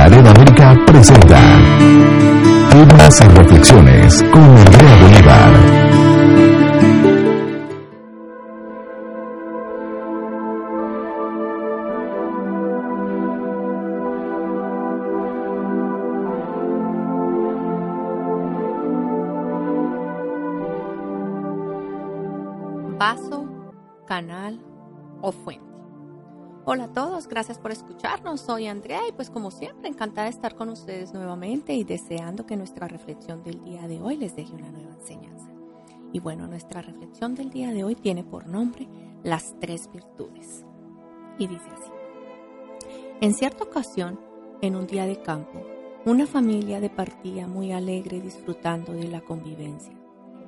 Claret América presenta Temas y Reflexiones con Andrea Bolívar. vaso, canal o fuente. Hola a todos, gracias por escucharnos. Soy Andrea y pues como siempre encantada de estar con ustedes nuevamente y deseando que nuestra reflexión del día de hoy les deje una nueva enseñanza. Y bueno, nuestra reflexión del día de hoy tiene por nombre las tres virtudes. Y dice así. En cierta ocasión, en un día de campo, una familia departía muy alegre disfrutando de la convivencia.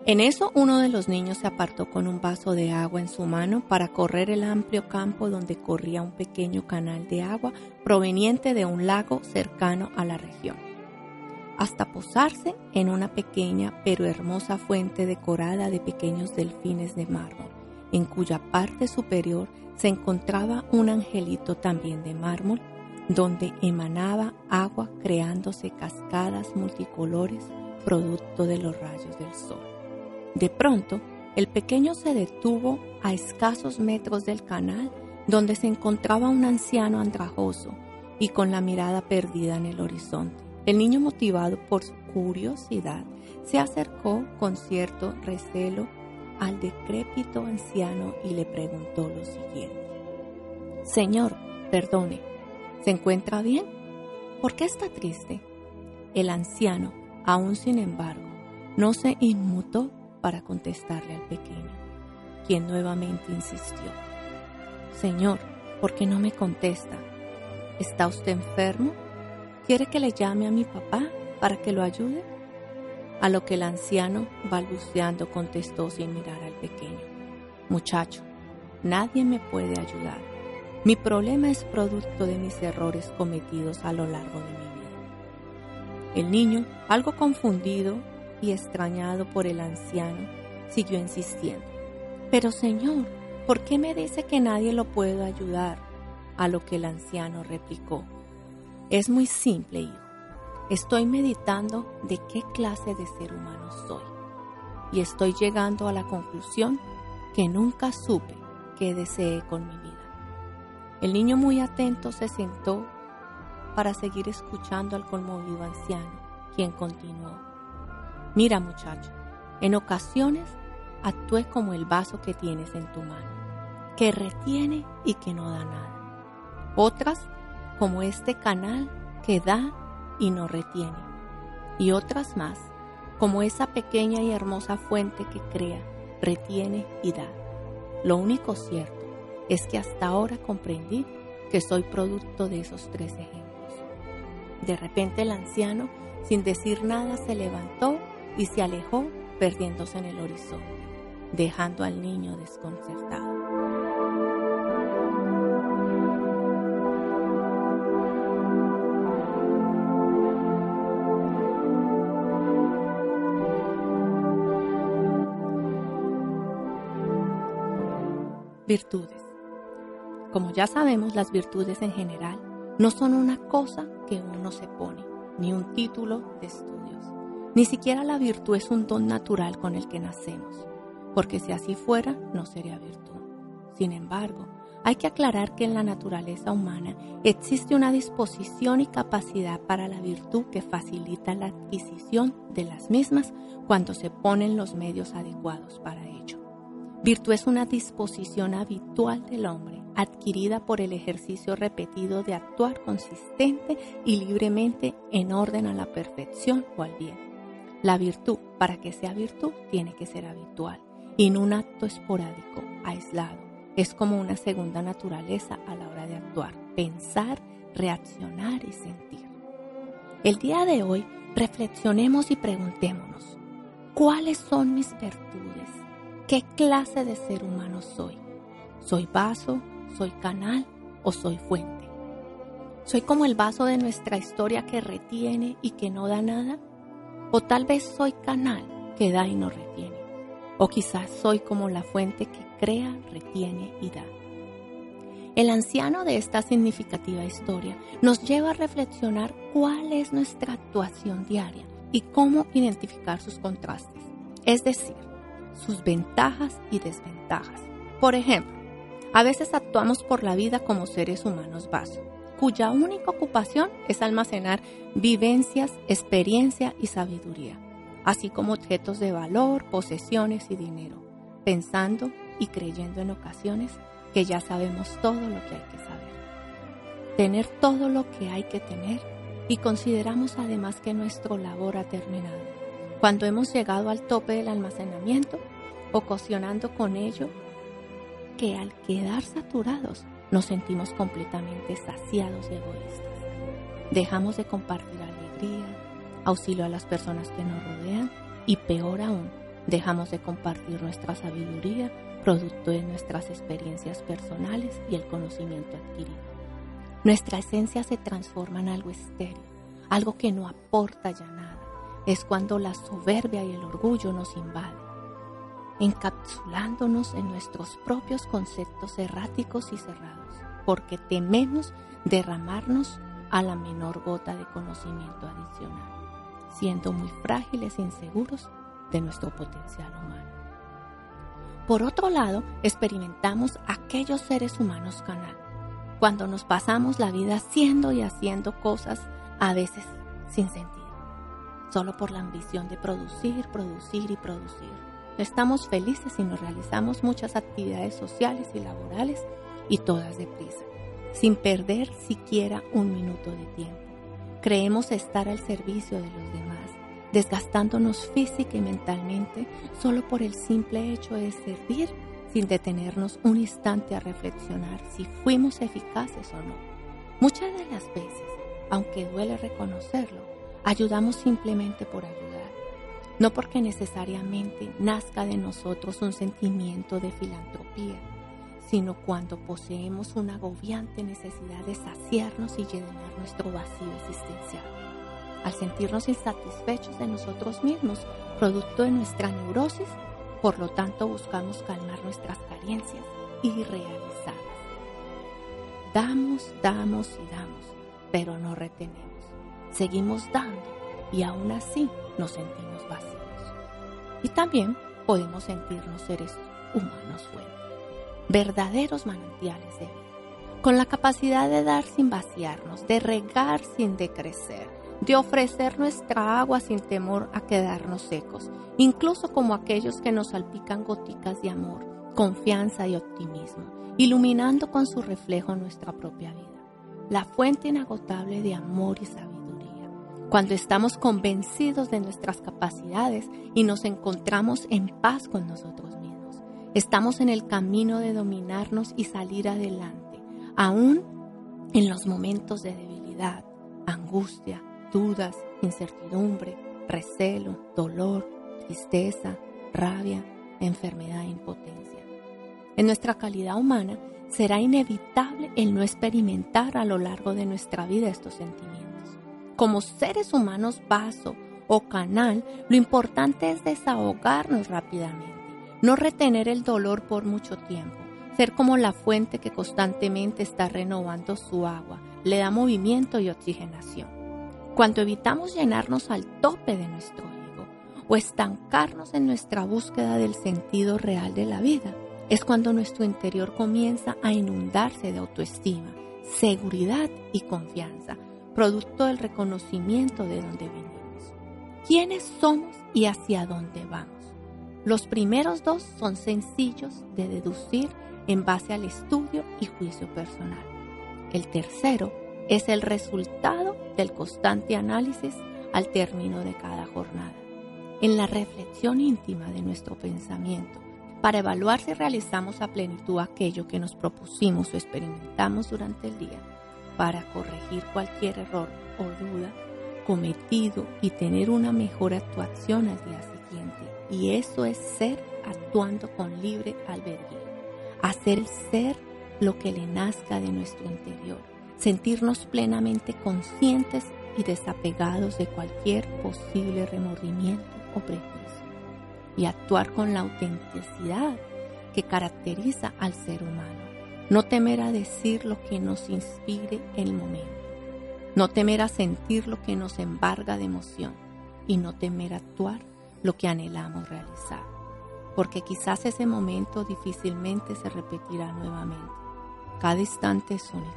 En eso uno de los niños se apartó con un vaso de agua en su mano para correr el amplio campo donde corría un pequeño canal de agua proveniente de un lago cercano a la región, hasta posarse en una pequeña pero hermosa fuente decorada de pequeños delfines de mármol, en cuya parte superior se encontraba un angelito también de mármol, donde emanaba agua creándose cascadas multicolores producto de los rayos del sol. De pronto, el pequeño se detuvo a escasos metros del canal donde se encontraba un anciano andrajoso y con la mirada perdida en el horizonte. El niño, motivado por su curiosidad, se acercó con cierto recelo al decrépito anciano y le preguntó lo siguiente. Señor, perdone, ¿se encuentra bien? ¿Por qué está triste? El anciano, aún sin embargo, no se inmutó para contestarle al pequeño, quien nuevamente insistió. Señor, ¿por qué no me contesta? ¿Está usted enfermo? ¿Quiere que le llame a mi papá para que lo ayude? A lo que el anciano, balbuceando, contestó sin mirar al pequeño. Muchacho, nadie me puede ayudar. Mi problema es producto de mis errores cometidos a lo largo de mi vida. El niño, algo confundido y extrañado por el anciano, siguió insistiendo. Pero Señor, ¿por qué me dice que nadie lo puede ayudar? A lo que el anciano replicó. Es muy simple, hijo. Estoy meditando de qué clase de ser humano soy. Y estoy llegando a la conclusión que nunca supe qué deseé con mi vida. El niño muy atento se sentó para seguir escuchando al conmovido anciano, quien continuó. Mira muchacho, en ocasiones actúe como el vaso que tienes en tu mano, que retiene y que no da nada. Otras como este canal que da y no retiene. Y otras más como esa pequeña y hermosa fuente que crea, retiene y da. Lo único cierto es que hasta ahora comprendí que soy producto de esos tres ejemplos. De repente el anciano, sin decir nada, se levantó y se alejó perdiéndose en el horizonte, dejando al niño desconcertado. Virtudes. Como ya sabemos, las virtudes en general no son una cosa que uno se pone, ni un título de estudios. Ni siquiera la virtud es un don natural con el que nacemos, porque si así fuera, no sería virtud. Sin embargo, hay que aclarar que en la naturaleza humana existe una disposición y capacidad para la virtud que facilita la adquisición de las mismas cuando se ponen los medios adecuados para ello. Virtud es una disposición habitual del hombre, adquirida por el ejercicio repetido de actuar consistente y libremente en orden a la perfección o al bien. La virtud, para que sea virtud, tiene que ser habitual y no un acto esporádico, aislado, es como una segunda naturaleza a la hora de actuar, pensar, reaccionar y sentir. El día de hoy reflexionemos y preguntémonos, ¿cuáles son mis virtudes? ¿Qué clase de ser humano soy? ¿Soy vaso? ¿Soy canal? ¿O soy fuente? ¿Soy como el vaso de nuestra historia que retiene y que no da nada? ¿O tal vez soy canal que da y no retiene? ¿O quizás soy como la fuente que crea, retiene y da? El anciano de esta significativa historia nos lleva a reflexionar cuál es nuestra actuación diaria y cómo identificar sus contrastes, es decir, sus ventajas y desventajas. Por ejemplo, a veces actuamos por la vida como seres humanos vaso, cuya única ocupación es almacenar vivencias, experiencia y sabiduría, así como objetos de valor, posesiones y dinero, pensando y creyendo en ocasiones que ya sabemos todo lo que hay que saber. Tener todo lo que hay que tener y consideramos además que nuestro labor ha terminado. Cuando hemos llegado al tope del almacenamiento, ocasionando con ello que al quedar saturados nos sentimos completamente saciados y egoístas. Dejamos de compartir alegría, auxilio a las personas que nos rodean y peor aún, dejamos de compartir nuestra sabiduría producto de nuestras experiencias personales y el conocimiento adquirido. Nuestra esencia se transforma en algo estéril, algo que no aporta ya nada. Es cuando la soberbia y el orgullo nos invaden, encapsulándonos en nuestros propios conceptos erráticos y cerrados, porque tememos derramarnos a la menor gota de conocimiento adicional, siendo muy frágiles e inseguros de nuestro potencial humano. Por otro lado, experimentamos aquellos seres humanos canal, cuando nos pasamos la vida haciendo y haciendo cosas a veces sin sentido, solo por la ambición de producir, producir y producir. Estamos felices si nos realizamos muchas actividades sociales y laborales y todas deprisa, sin perder siquiera un minuto de tiempo. Creemos estar al servicio de los demás desgastándonos física y mentalmente solo por el simple hecho de servir sin detenernos un instante a reflexionar si fuimos eficaces o no. Muchas de las veces, aunque duele reconocerlo, ayudamos simplemente por ayudar, no porque necesariamente nazca de nosotros un sentimiento de filantropía, sino cuando poseemos una agobiante necesidad de saciarnos y llenar nuestro vacío existencial al sentirnos insatisfechos de nosotros mismos, producto de nuestra neurosis, por lo tanto buscamos calmar nuestras carencias irrealizadas. Damos, damos y damos, pero no retenemos. Seguimos dando y aún así nos sentimos vacíos. Y también podemos sentirnos seres humanos fuertes, verdaderos manantiales de vida, con la capacidad de dar sin vaciarnos, de regar sin decrecer, de ofrecer nuestra agua sin temor a quedarnos secos, incluso como aquellos que nos salpican goticas de amor, confianza y optimismo, iluminando con su reflejo nuestra propia vida, la fuente inagotable de amor y sabiduría. Cuando estamos convencidos de nuestras capacidades y nos encontramos en paz con nosotros mismos, estamos en el camino de dominarnos y salir adelante, aún en los momentos de debilidad, angustia, dudas, incertidumbre, recelo, dolor, tristeza, rabia, enfermedad e impotencia. En nuestra calidad humana será inevitable el no experimentar a lo largo de nuestra vida estos sentimientos. Como seres humanos vaso o canal, lo importante es desahogarnos rápidamente, no retener el dolor por mucho tiempo, ser como la fuente que constantemente está renovando su agua, le da movimiento y oxigenación. Cuando evitamos llenarnos al tope de nuestro ego o estancarnos en nuestra búsqueda del sentido real de la vida, es cuando nuestro interior comienza a inundarse de autoestima, seguridad y confianza, producto del reconocimiento de dónde venimos. ¿Quiénes somos y hacia dónde vamos? Los primeros dos son sencillos de deducir en base al estudio y juicio personal. El tercero es el resultado del constante análisis al término de cada jornada. En la reflexión íntima de nuestro pensamiento, para evaluar si realizamos a plenitud aquello que nos propusimos o experimentamos durante el día, para corregir cualquier error o duda cometido y tener una mejor actuación al día siguiente. Y eso es ser actuando con libre albedrío. Hacer ser lo que le nazca de nuestro interior. Sentirnos plenamente conscientes y desapegados de cualquier posible remordimiento o prejuicio. Y actuar con la autenticidad que caracteriza al ser humano. No temer a decir lo que nos inspire el momento. No temer a sentir lo que nos embarga de emoción. Y no temer a actuar lo que anhelamos realizar. Porque quizás ese momento difícilmente se repetirá nuevamente. Cada instante es único.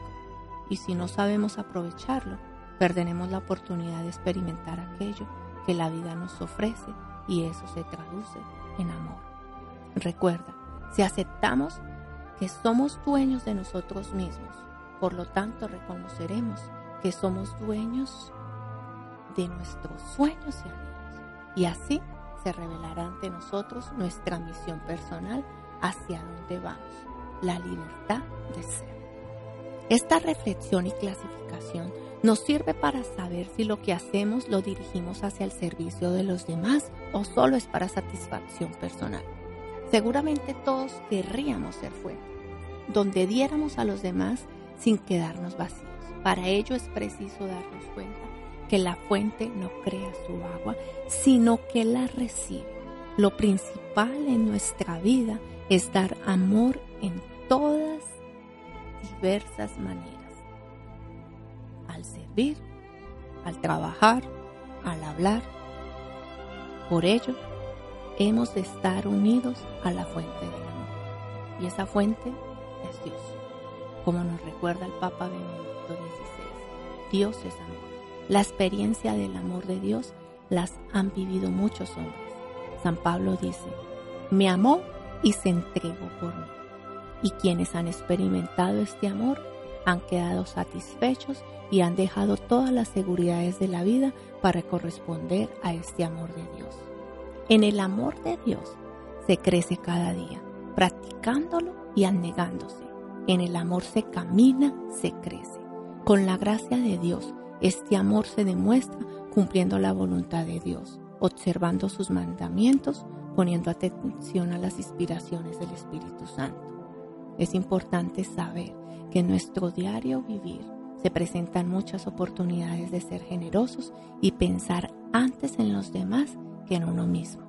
Y si no sabemos aprovecharlo, perderemos la oportunidad de experimentar aquello que la vida nos ofrece y eso se traduce en amor. Recuerda, si aceptamos que somos dueños de nosotros mismos, por lo tanto reconoceremos que somos dueños de nuestros sueños y anhelos. Y así se revelará ante nosotros nuestra misión personal hacia dónde vamos, la libertad de ser. Esta reflexión y clasificación nos sirve para saber si lo que hacemos lo dirigimos hacia el servicio de los demás o solo es para satisfacción personal. Seguramente todos querríamos ser fuente, donde diéramos a los demás sin quedarnos vacíos. Para ello es preciso darnos cuenta que la fuente no crea su agua, sino que la recibe. Lo principal en nuestra vida es dar amor en todas diversas maneras al servir, al trabajar, al hablar. Por ello, hemos de estar unidos a la fuente del amor. Y esa fuente es Dios, como nos recuerda el Papa Benedicto XVI. Dios es amor. La experiencia del amor de Dios las han vivido muchos hombres. San Pablo dice, me amó y se entregó por mí. Y quienes han experimentado este amor han quedado satisfechos y han dejado todas las seguridades de la vida para corresponder a este amor de Dios. En el amor de Dios se crece cada día, practicándolo y anegándose. En el amor se camina, se crece. Con la gracia de Dios, este amor se demuestra cumpliendo la voluntad de Dios, observando sus mandamientos, poniendo atención a las inspiraciones del Espíritu Santo. Es importante saber que en nuestro diario vivir se presentan muchas oportunidades de ser generosos y pensar antes en los demás que en uno mismo.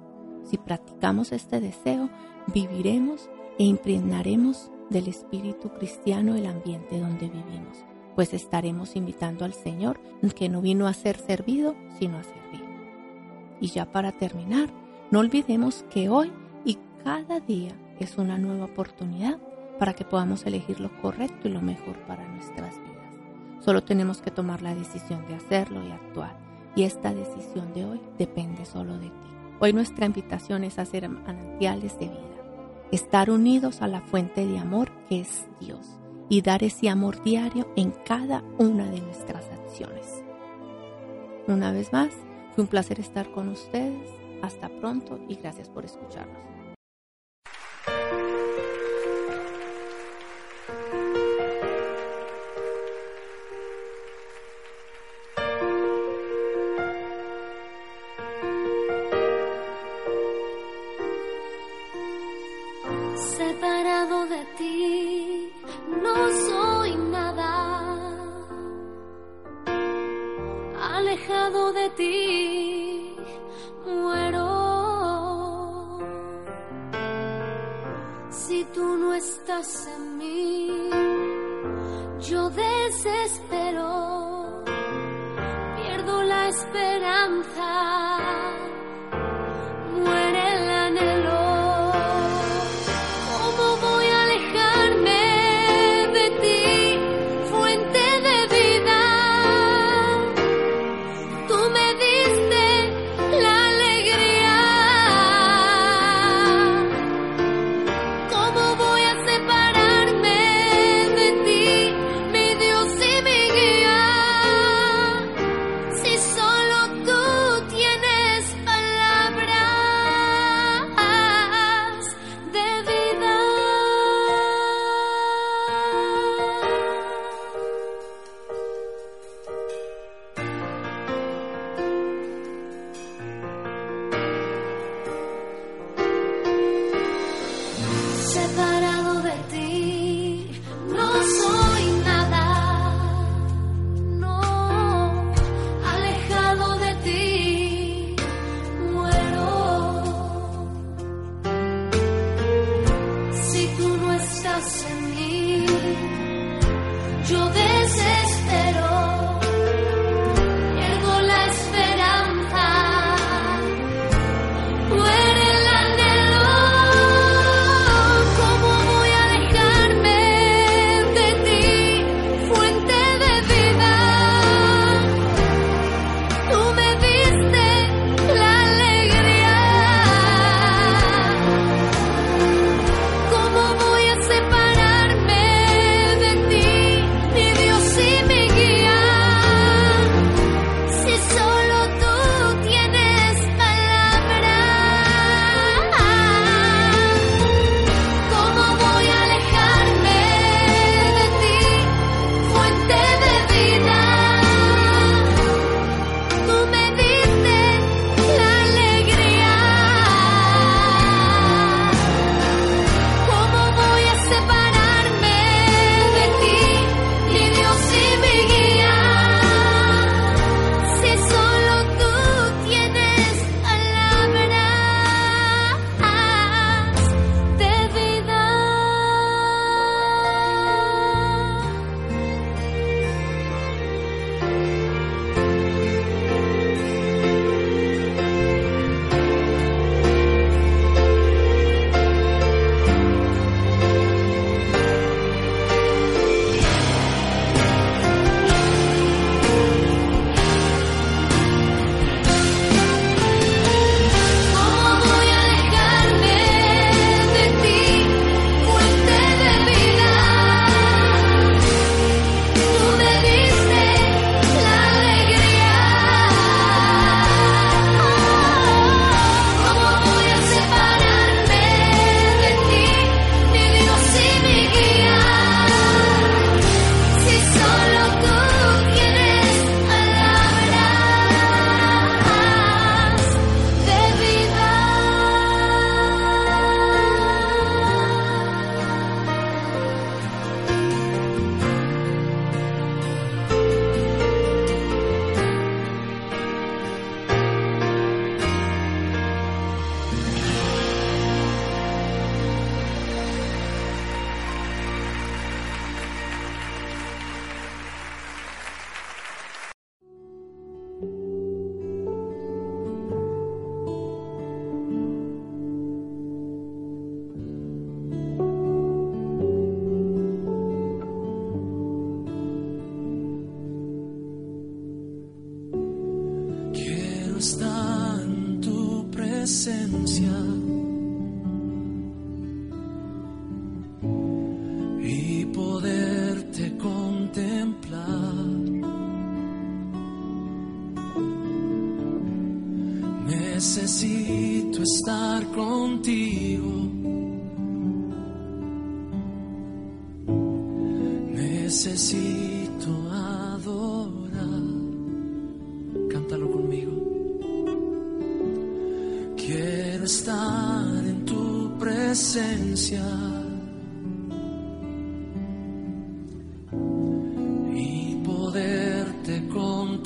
Si practicamos este deseo, viviremos e impregnaremos del espíritu cristiano el ambiente donde vivimos, pues estaremos invitando al Señor que no vino a ser servido, sino a servir. Y ya para terminar, no olvidemos que hoy y cada día es una nueva oportunidad para que podamos elegir lo correcto y lo mejor para nuestras vidas. Solo tenemos que tomar la decisión de hacerlo y actuar. Y esta decisión de hoy depende solo de ti. Hoy nuestra invitación es hacer manantiales de vida, estar unidos a la fuente de amor que es Dios y dar ese amor diario en cada una de nuestras acciones. Una vez más, fue un placer estar con ustedes. Hasta pronto y gracias por escucharnos. Separado de ti no soy nada, alejado de ti, muero. Si tú no estás en mí, yo desespero, pierdo la esperanza.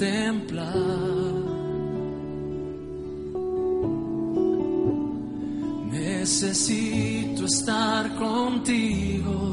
contemplar. Necesito estar contigo.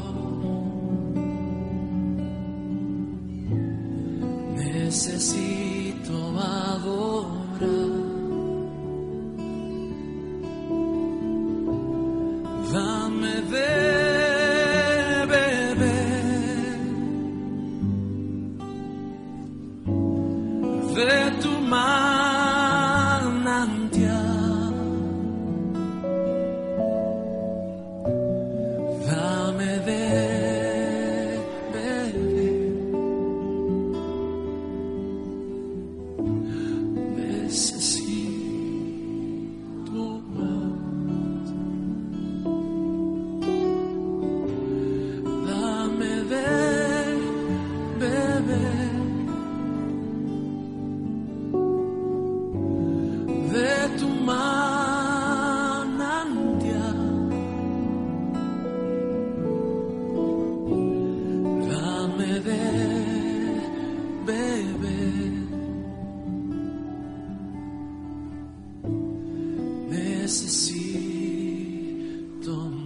necesito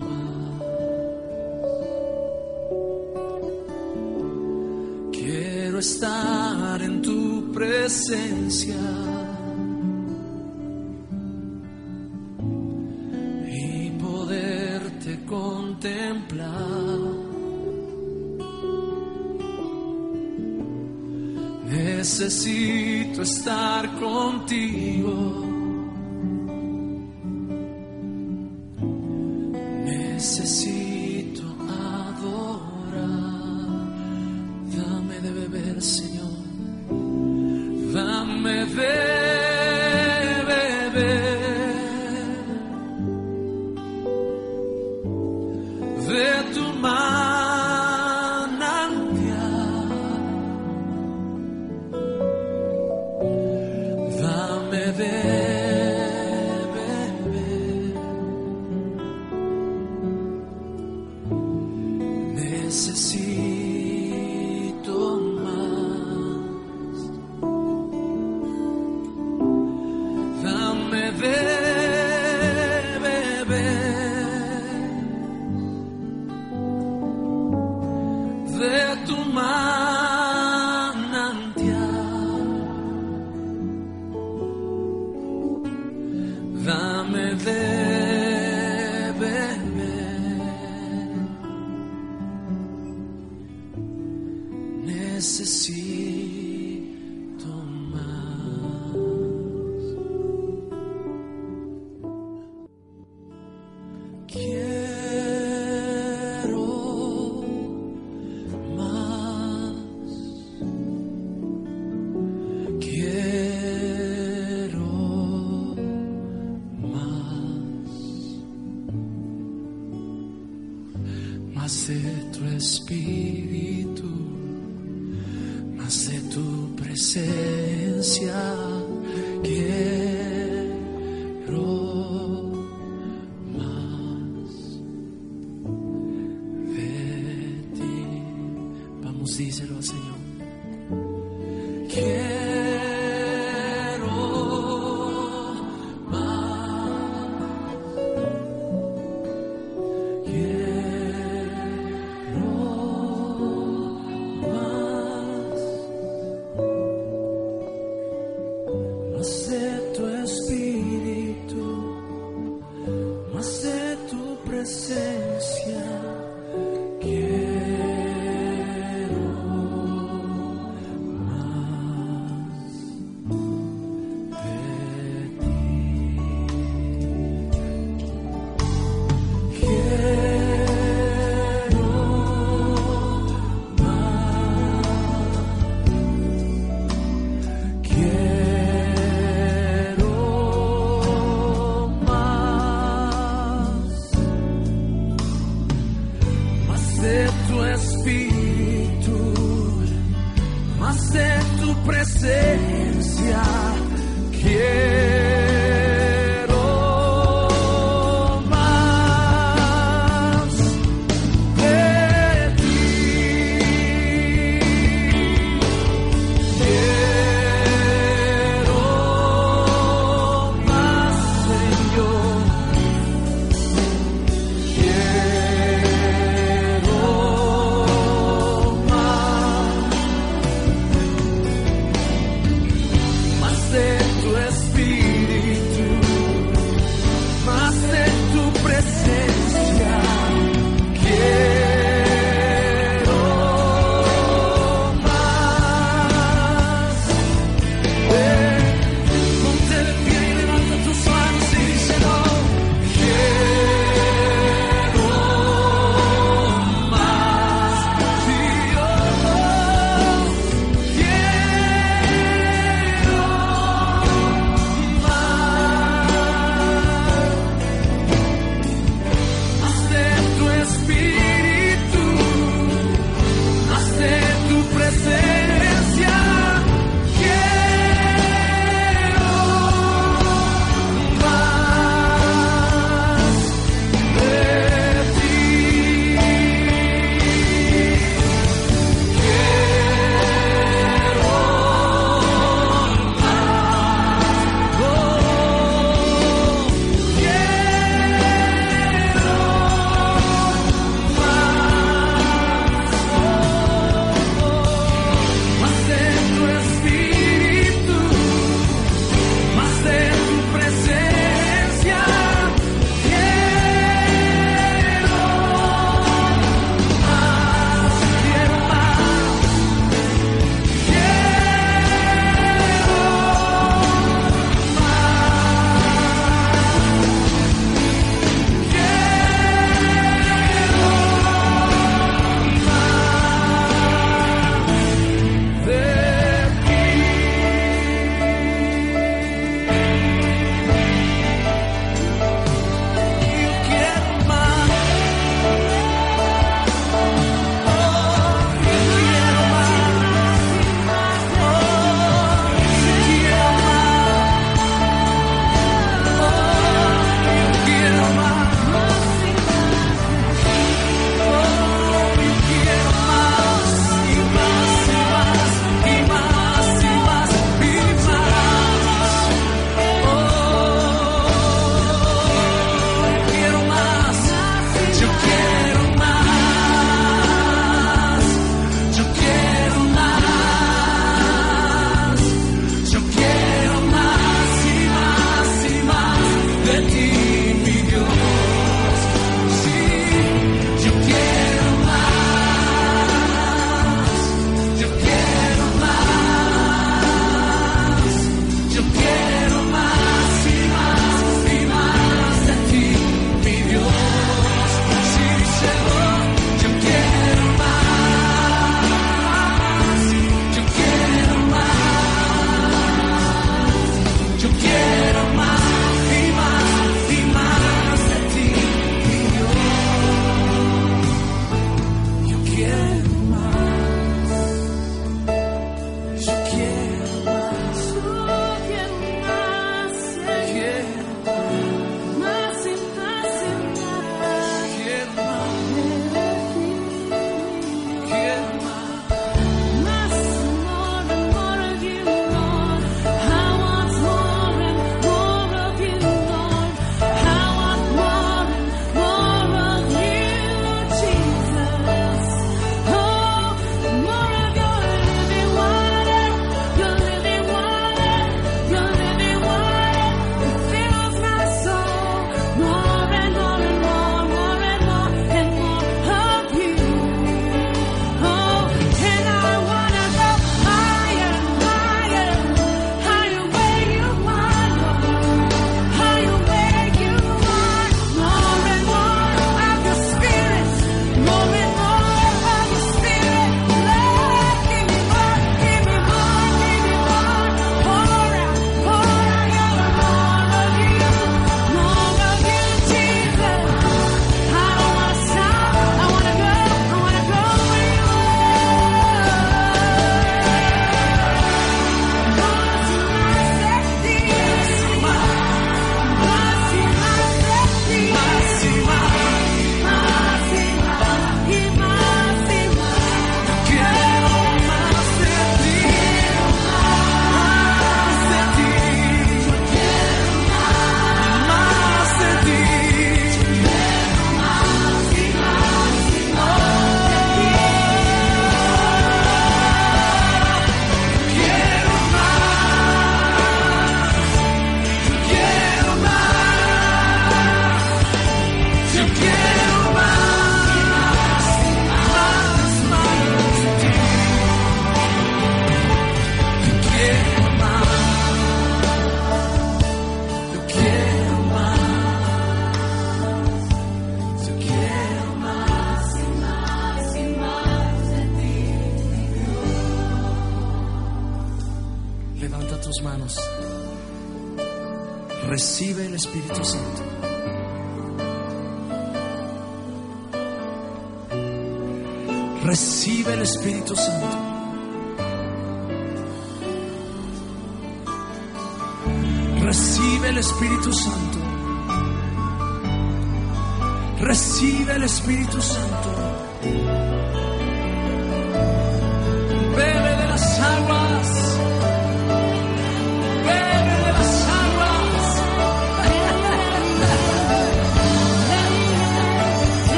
más. Quiero estar en tu presencia. y poderte contemplar necesito estar contigo heaven.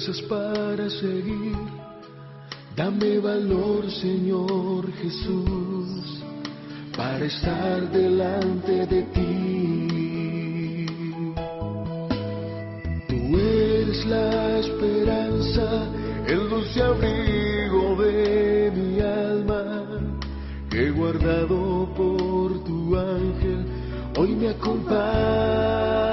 Fuerzas para seguir. Dame valor, Señor Jesús, para estar delante de ti. Tú eres la esperanza, el dulce abrigo de mi alma, que guardado por tu ángel hoy me acompañas.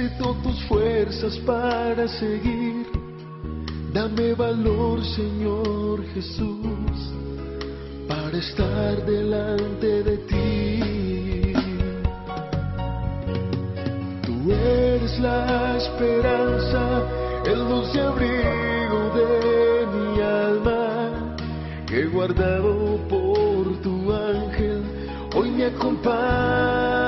necesito tus fuerzas para seguir. Dame valor, Señor Jesús, para estar delante de ti. Tú eres la esperanza, el dulce abrigo de mi alma, que guardado por tu ángel, hoy me acompaña.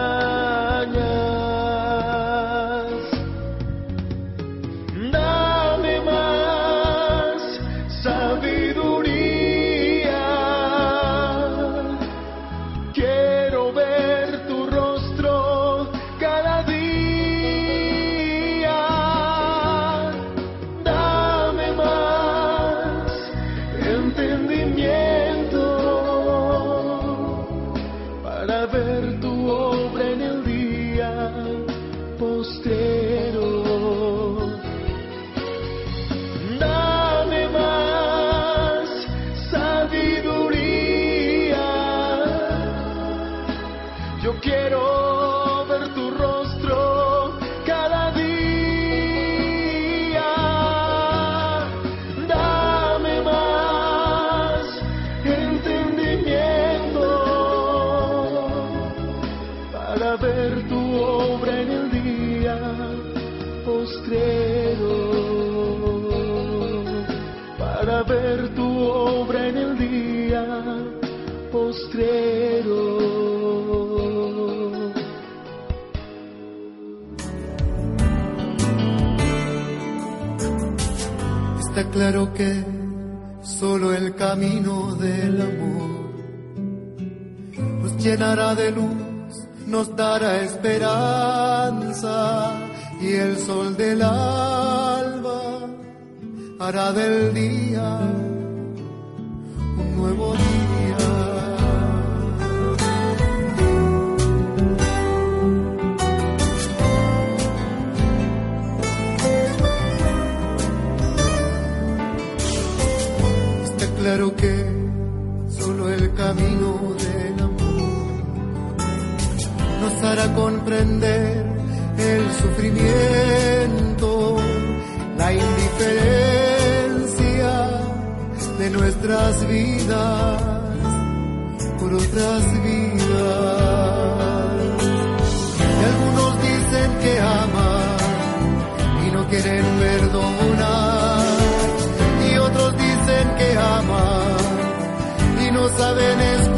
claro que solo el camino del amor nos llenará de luz, nos dará esperanza y el sol del alba hará del día claro que solo el camino del amor nos hará comprender el sufrimiento, la indiferencia de nuestras vidas por otras vidas. Y algunos dicen que aman y no quieren perdón no saben.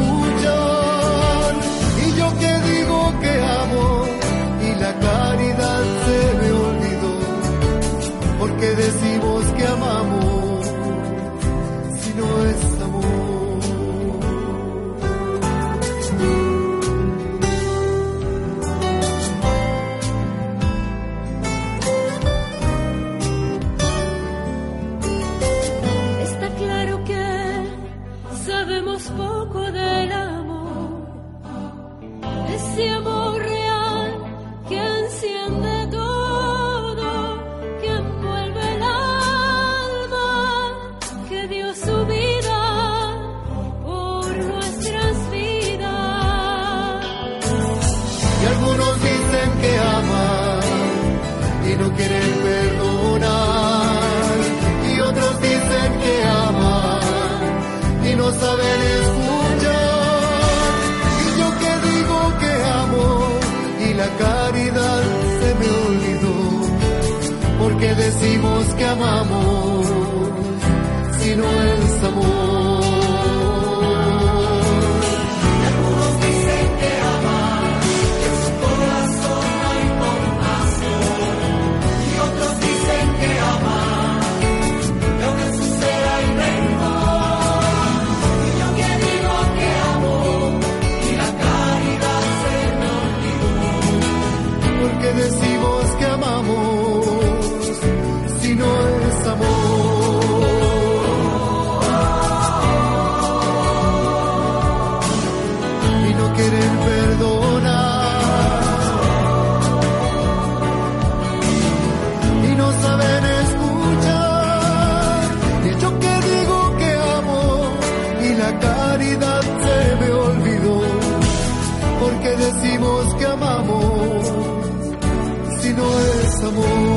amor.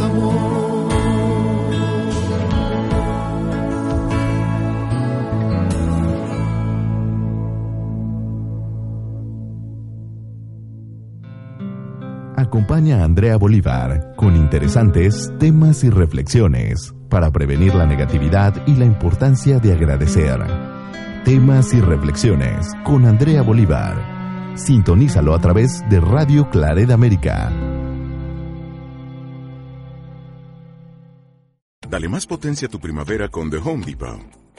Amor. acompaña a Andrea Bolívar con interesantes temas y reflexiones para prevenir la negatividad y la importancia de agradecer. Temas y reflexiones con Andrea Bolívar. Sintonízalo a través de Radio Claret América. Dale más potencia a tu primavera con The Home Depot.